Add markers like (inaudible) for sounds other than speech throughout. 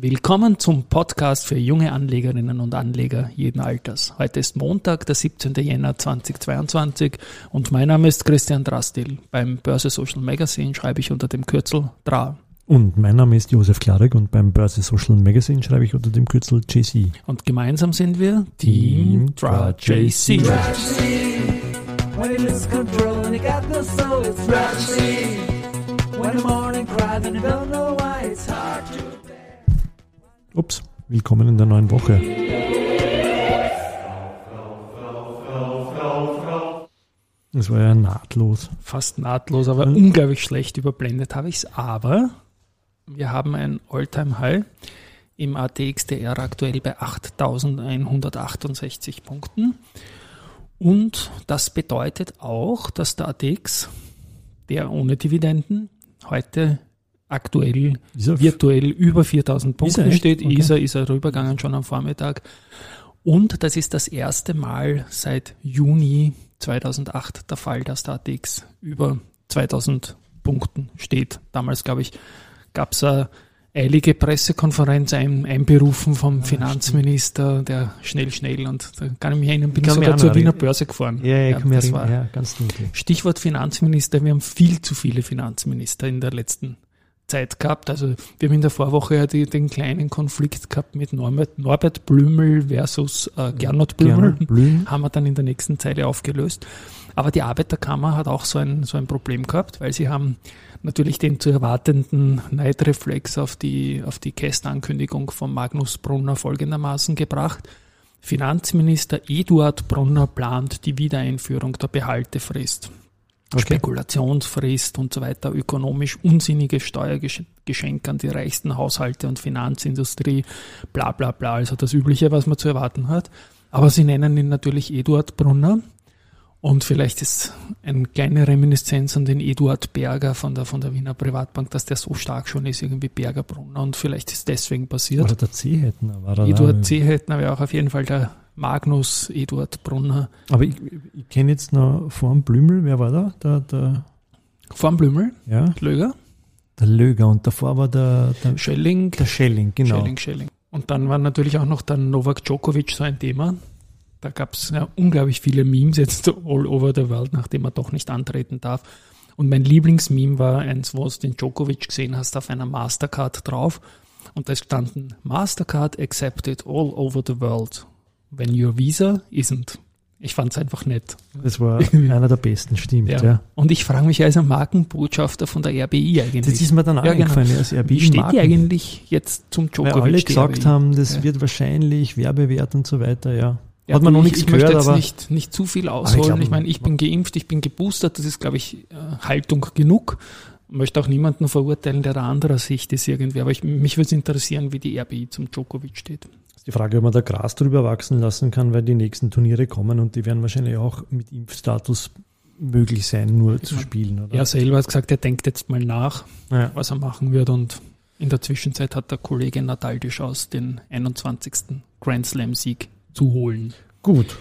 Willkommen zum Podcast für junge Anlegerinnen und Anleger jeden Alters. Heute ist Montag, der 17. Jänner 2022 und mein Name ist Christian Drastil. Beim Börse Social Magazine schreibe ich unter dem Kürzel DRA. Und mein Name ist Josef Klarek und beim Börse Social Magazine schreibe ich unter dem Kürzel JC. Und gemeinsam sind wir Team DRA JC. When he loses control and he got no soul, it's Rushy. When the morning cries and you don't know why, it's hard to Ups, willkommen in der neuen Woche. Das war ja nahtlos. Fast nahtlos, aber unglaublich schlecht überblendet habe ich es. Aber wir haben ein All-Time-High im ATXDR aktuell bei 8168 Punkten. Und das bedeutet auch, dass der ATX, der ohne Dividenden, heute aktuell virtuell über 4000 Punkte steht. Okay. Ist er, ist er rübergegangen schon am Vormittag. Und das ist das erste Mal seit Juni 2008 der Fall, dass der ATX über 2000 Punkten steht. Damals, glaube ich, gab es eine eilige Pressekonferenz ein, einberufen vom ja, Finanzminister, der schnell, schnell und da kann ich mich erinnern, bin ich sogar zur Wiener Börse gefahren. Ja, ja, ja das war ja, ganz dunkel. Stichwort Finanzminister, wir haben viel zu viele Finanzminister in der letzten Zeit gehabt. Also wir haben in der Vorwoche ja die, den kleinen Konflikt gehabt mit Norbert, Norbert Blümel versus äh, Gernot Blümel. Gernot Blüm. Haben wir dann in der nächsten Zeile aufgelöst. Aber die Arbeiterkammer hat auch so ein, so ein Problem gehabt, weil sie haben natürlich den zu erwartenden Neidreflex auf die, auf die Kästankündigung von Magnus Brunner folgendermaßen gebracht. Finanzminister Eduard Brunner plant die Wiedereinführung der Behaltefrist okay. Spekulationsfrist und so weiter, ökonomisch unsinnige Steuergeschenke an die reichsten Haushalte und Finanzindustrie, bla bla bla, also das Übliche, was man zu erwarten hat. Aber sie nennen ihn natürlich Eduard Brunner. Und vielleicht ist eine kleine Reminiszenz an den Eduard Berger von der, von der Wiener Privatbank, dass der so stark schon ist, irgendwie Berger Brunner. Und vielleicht ist deswegen passiert. Oder der Zehetner war da. Eduard Zehetner wäre auch auf jeden Fall der Magnus Eduard Brunner. Aber ich, ich kenne jetzt noch vorm Blümel, wer war da? Der, der vorm Blümel? Ja. Löger? Der Löger und davor war der, der Schelling. Der Schelling, genau. Schelling, Schelling. Und dann war natürlich auch noch der Novak Djokovic so ein Thema. Da gab es ja unglaublich viele Memes jetzt all over the world, nachdem er doch nicht antreten darf. Und mein Lieblingsmeme war eins, wo du den Djokovic gesehen hast, auf einer Mastercard drauf. Und da standen Mastercard accepted all over the world when your visa isn't. Ich fand es einfach nett. Das war (laughs) einer der besten, stimmt. Ja. ja. Und ich frage mich als Markenbotschafter von der RBI eigentlich. Das ist mir dann ja, genau. als RBI Wie steht Marken, die eigentlich jetzt zum Djokovic? Weil alle gesagt haben, das ja. wird wahrscheinlich Werbewert und so weiter, ja. Ja, Hat man noch nichts ich, gehört, ich möchte jetzt nicht, nicht zu viel ausholen. Ich, glaub, ich meine, ich bin geimpft, ich bin geboostert, das ist, glaube ich, äh, Haltung genug. Ich möchte auch niemanden verurteilen, der der anderer Sicht ist irgendwie. Aber ich, mich würde es interessieren, wie die RBI zum Djokovic steht. Die Frage, ob man da Gras drüber wachsen lassen kann, weil die nächsten Turniere kommen und die werden wahrscheinlich auch mit Impfstatus möglich sein, nur zu spielen. Oder? Er selber hat gesagt, er denkt jetzt mal nach, ja. was er machen wird und in der Zwischenzeit hat der Kollege Nadal die Chance, den 21. Grand Slam Sieg zu holen. Gut.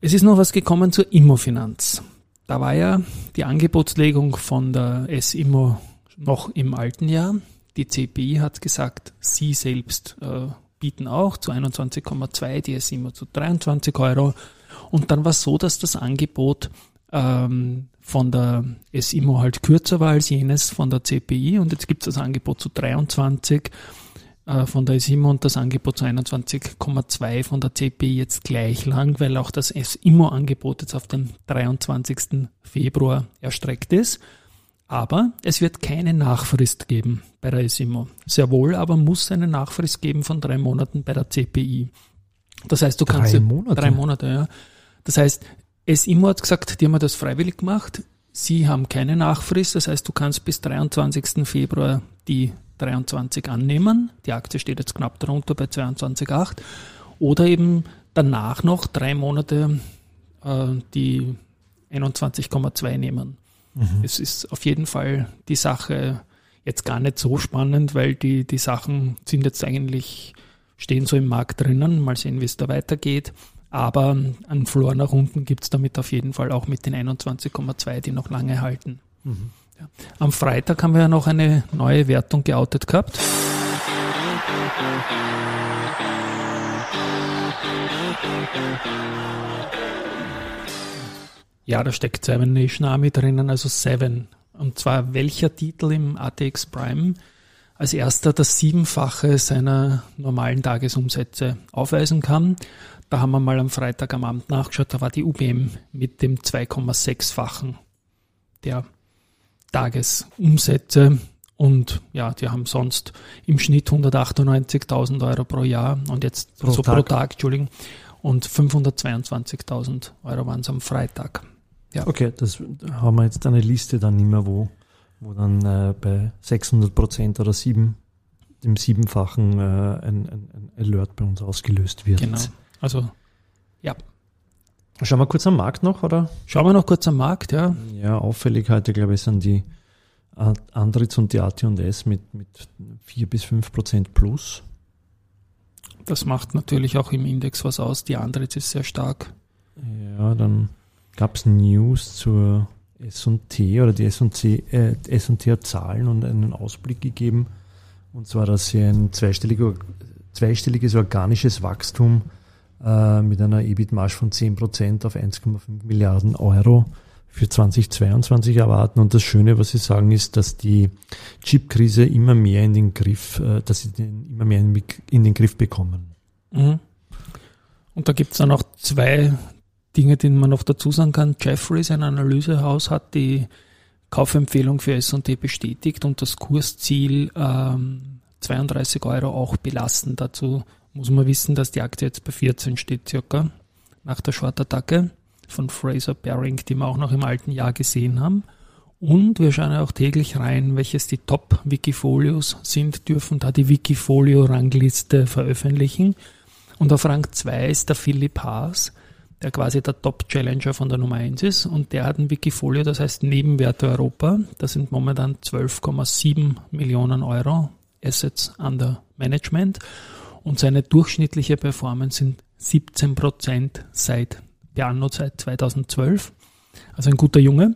Es ist noch was gekommen zur Immofinanz. Da war ja die Angebotslegung von der S-Immo noch im alten Jahr. Die CPI hat gesagt, sie selbst äh, bieten auch zu 21,2, die ist immer zu 23 Euro. Und dann war es so, dass das Angebot ähm, von der SIMO halt kürzer war als jenes von der CPI und jetzt gibt es das Angebot zu 23 äh, von der SIMO und das Angebot zu 21,2 von der CPI jetzt gleich lang, weil auch das SIMO-Angebot jetzt auf den 23. Februar erstreckt ist. Aber es wird keine Nachfrist geben bei der SIMO. Sehr wohl aber muss eine Nachfrist geben von drei Monaten bei der CPI. Das heißt, du drei kannst. Monate? Drei Monate, ja. Das heißt, SIMO hat gesagt, die haben das freiwillig gemacht. Sie haben keine Nachfrist. Das heißt, du kannst bis 23. Februar die 23 annehmen. Die Aktie steht jetzt knapp darunter bei 22,8. Oder eben danach noch drei Monate äh, die 21,2 nehmen. Mhm. Es ist auf jeden Fall die Sache jetzt gar nicht so spannend, weil die, die Sachen sind jetzt eigentlich, stehen so im Markt drinnen. Mal sehen, wie es da weitergeht. Aber einen Floor nach unten gibt es damit auf jeden Fall auch mit den 21,2, die noch lange halten. Mhm. Ja. Am Freitag haben wir ja noch eine neue Wertung geoutet gehabt. Ja, da steckt Seven Nation Army drinnen, also Seven. Und zwar welcher Titel im ATX Prime als erster das Siebenfache seiner normalen Tagesumsätze aufweisen kann. Da haben wir mal am Freitag am Abend nachgeschaut, da war die UBM mit dem 2,6-fachen der Tagesumsätze und ja, die haben sonst im Schnitt 198.000 Euro pro Jahr und jetzt Pro so Tag. pro Tag, Entschuldigung, und 522.000 Euro waren es am Freitag. Ja. Okay, das haben wir jetzt eine Liste dann nicht mehr, wo, wo dann äh, bei 600 Prozent oder sieben, dem siebenfachen äh, ein, ein, ein Alert bei uns ausgelöst wird. Genau. Also ja, Schauen wir kurz am Markt noch, oder? schauen wir noch kurz am Markt, ja. Ja, auffällig heute, glaube ich, sind die Andritz und die AT&S mit, mit 4 bis 5 Prozent plus. Das macht natürlich auch im Index was aus. Die andere ist sehr stark. Ja, dann gab es News zur S&T oder die S&T, äh, hat Zahlen und einen Ausblick gegeben. Und zwar, dass sie ein zweistelliger, zweistelliges organisches Wachstum äh, mit einer EBIT-Marge von 10% auf 1,5 Milliarden Euro für 2022 erwarten. Und das Schöne, was sie sagen, ist, dass die Chip-Krise immer mehr in den Griff, äh, dass sie den immer mehr in, in den Griff bekommen. Mhm. Und da gibt es dann auch zwei Dinge, die man noch dazu sagen kann. Jeffries, ein Analysehaus, hat die Kaufempfehlung für S&T bestätigt und das Kursziel ähm, 32 Euro auch belassen. Dazu muss man wissen, dass die Aktie jetzt bei 14 steht circa nach der Short-Attacke von Fraser Baring, die wir auch noch im alten Jahr gesehen haben. Und wir schauen auch täglich rein, welches die Top-Wikifolios sind, dürfen da die Wikifolio-Rangliste veröffentlichen. Und auf Rang 2 ist der Philipp Haas, der quasi der Top-Challenger von der Nummer 1 ist. Und der hat ein Wikifolio, das heißt Nebenwerte Europa. Das sind momentan 12,7 Millionen Euro Assets under Management. Und seine durchschnittliche Performance sind 17 Prozent seit der Anno seit 2012. Also ein guter Junge.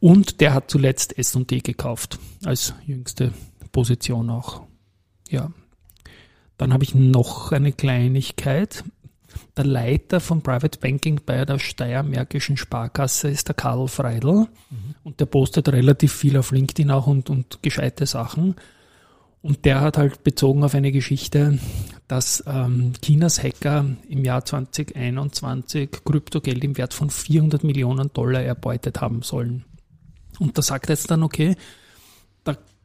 Und der hat zuletzt S&D gekauft, als jüngste Position auch. Ja. Dann habe ich noch eine Kleinigkeit. Der Leiter von Private Banking bei der Steiermärkischen Sparkasse ist der Karl Freidl. Und der postet relativ viel auf LinkedIn auch und, und gescheite Sachen. Und der hat halt bezogen auf eine Geschichte, dass ähm, Chinas Hacker im Jahr 2021 Kryptogeld im Wert von 400 Millionen Dollar erbeutet haben sollen. Und da sagt er jetzt dann, okay,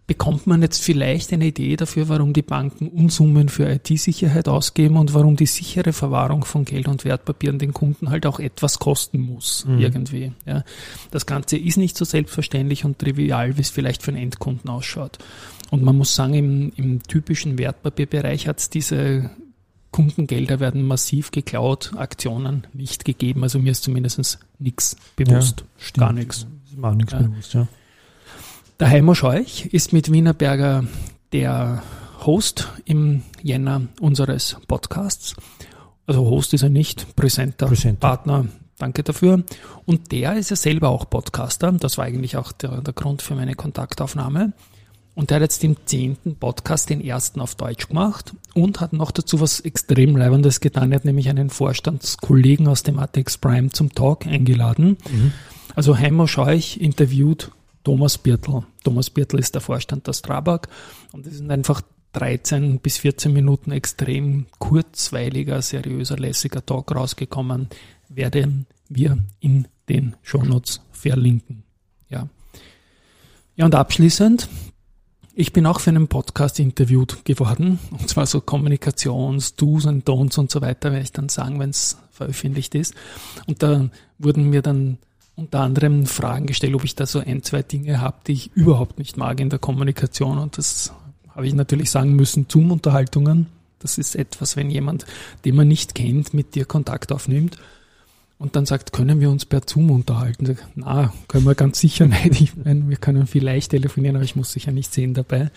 bekommt man jetzt vielleicht eine Idee dafür, warum die Banken Unsummen für IT-Sicherheit ausgeben und warum die sichere Verwahrung von Geld und Wertpapieren den Kunden halt auch etwas kosten muss, Mhm. irgendwie. Ja. Das Ganze ist nicht so selbstverständlich und trivial, wie es vielleicht für einen Endkunden ausschaut. Und man muss sagen, im, im typischen Wertpapierbereich hat es diese Kundengelder werden massiv geklaut, Aktionen nicht gegeben. Also mir ist zumindest nichts bewusst. stimmt. Gar nichts. Ist mir auch nichts Ja. bewusst, ja. Der Heimo Scheuch ist mit Wienerberger der Host im Jänner unseres Podcasts. Also Host ist er nicht, Präsenter, Presenter. Partner. Danke dafür. Und der ist ja selber auch Podcaster. Das war eigentlich auch der, der Grund für meine Kontaktaufnahme. Und der hat jetzt im zehnten Podcast den ersten auf Deutsch gemacht und hat noch dazu was extrem Leibendes getan. Er hat nämlich einen Vorstandskollegen aus dem ATX Prime zum Talk eingeladen. Also Heimo Scheuch interviewt Thomas Birtl. Thomas Birtl ist der Vorstand der Strabag und es sind einfach 13 bis 14 Minuten extrem kurzweiliger, seriöser, lässiger Talk rausgekommen. Werden wir in den Shownotes verlinken. Ja. Ja, und abschließend, ich bin auch für einen Podcast interviewt geworden, und zwar so Kommunikations-, Do's und Don'ts und so weiter, werde ich dann sagen, wenn es veröffentlicht ist. Und da wurden mir dann unter anderem Fragen gestellt, ob ich da so ein, zwei Dinge habe, die ich überhaupt nicht mag in der Kommunikation. Und das habe ich natürlich sagen müssen, Zoom-Unterhaltungen. Das ist etwas, wenn jemand, den man nicht kennt, mit dir Kontakt aufnimmt und dann sagt, können wir uns per Zoom unterhalten? Na, können wir ganz sicher nicht. Ich meine, wir können vielleicht telefonieren, aber ich muss sicher nicht sehen dabei.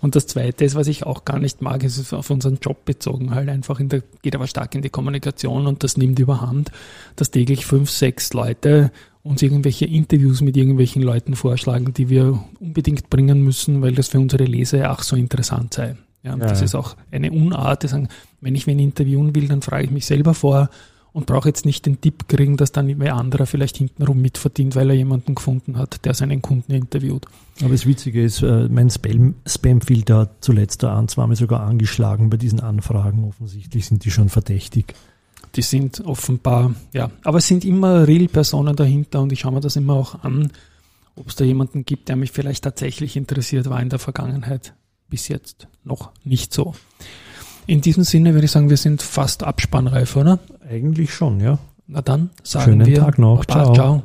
Und das Zweite ist, was ich auch gar nicht mag, ist es auf unseren Job bezogen, halt einfach in der, geht aber stark in die Kommunikation und das nimmt überhand, dass täglich fünf, sechs Leute uns irgendwelche Interviews mit irgendwelchen Leuten vorschlagen, die wir unbedingt bringen müssen, weil das für unsere Leser ach so interessant sei. Ja, ja. das ist auch eine Unart, die sagen, wenn ich wen interviewen will, dann frage ich mich selber vor und brauche jetzt nicht den Tipp kriegen, dass dann wer anderer vielleicht hintenrum mitverdient, weil er jemanden gefunden hat, der seinen Kunden interviewt. Aber das Witzige ist, äh, mein Spam-Filter hat zuletzt da an, zweimal sogar angeschlagen bei diesen Anfragen. Offensichtlich sind die schon verdächtig. Die sind offenbar, ja, aber es sind immer Real-Personen dahinter und ich schaue mir das immer auch an, ob es da jemanden gibt, der mich vielleicht tatsächlich interessiert, war in der Vergangenheit bis jetzt noch nicht so. In diesem Sinne würde ich sagen, wir sind fast abspannreif, oder? Eigentlich schon, ja. Na dann sagen Schönen wir. Tag noch. Ciao. ciao.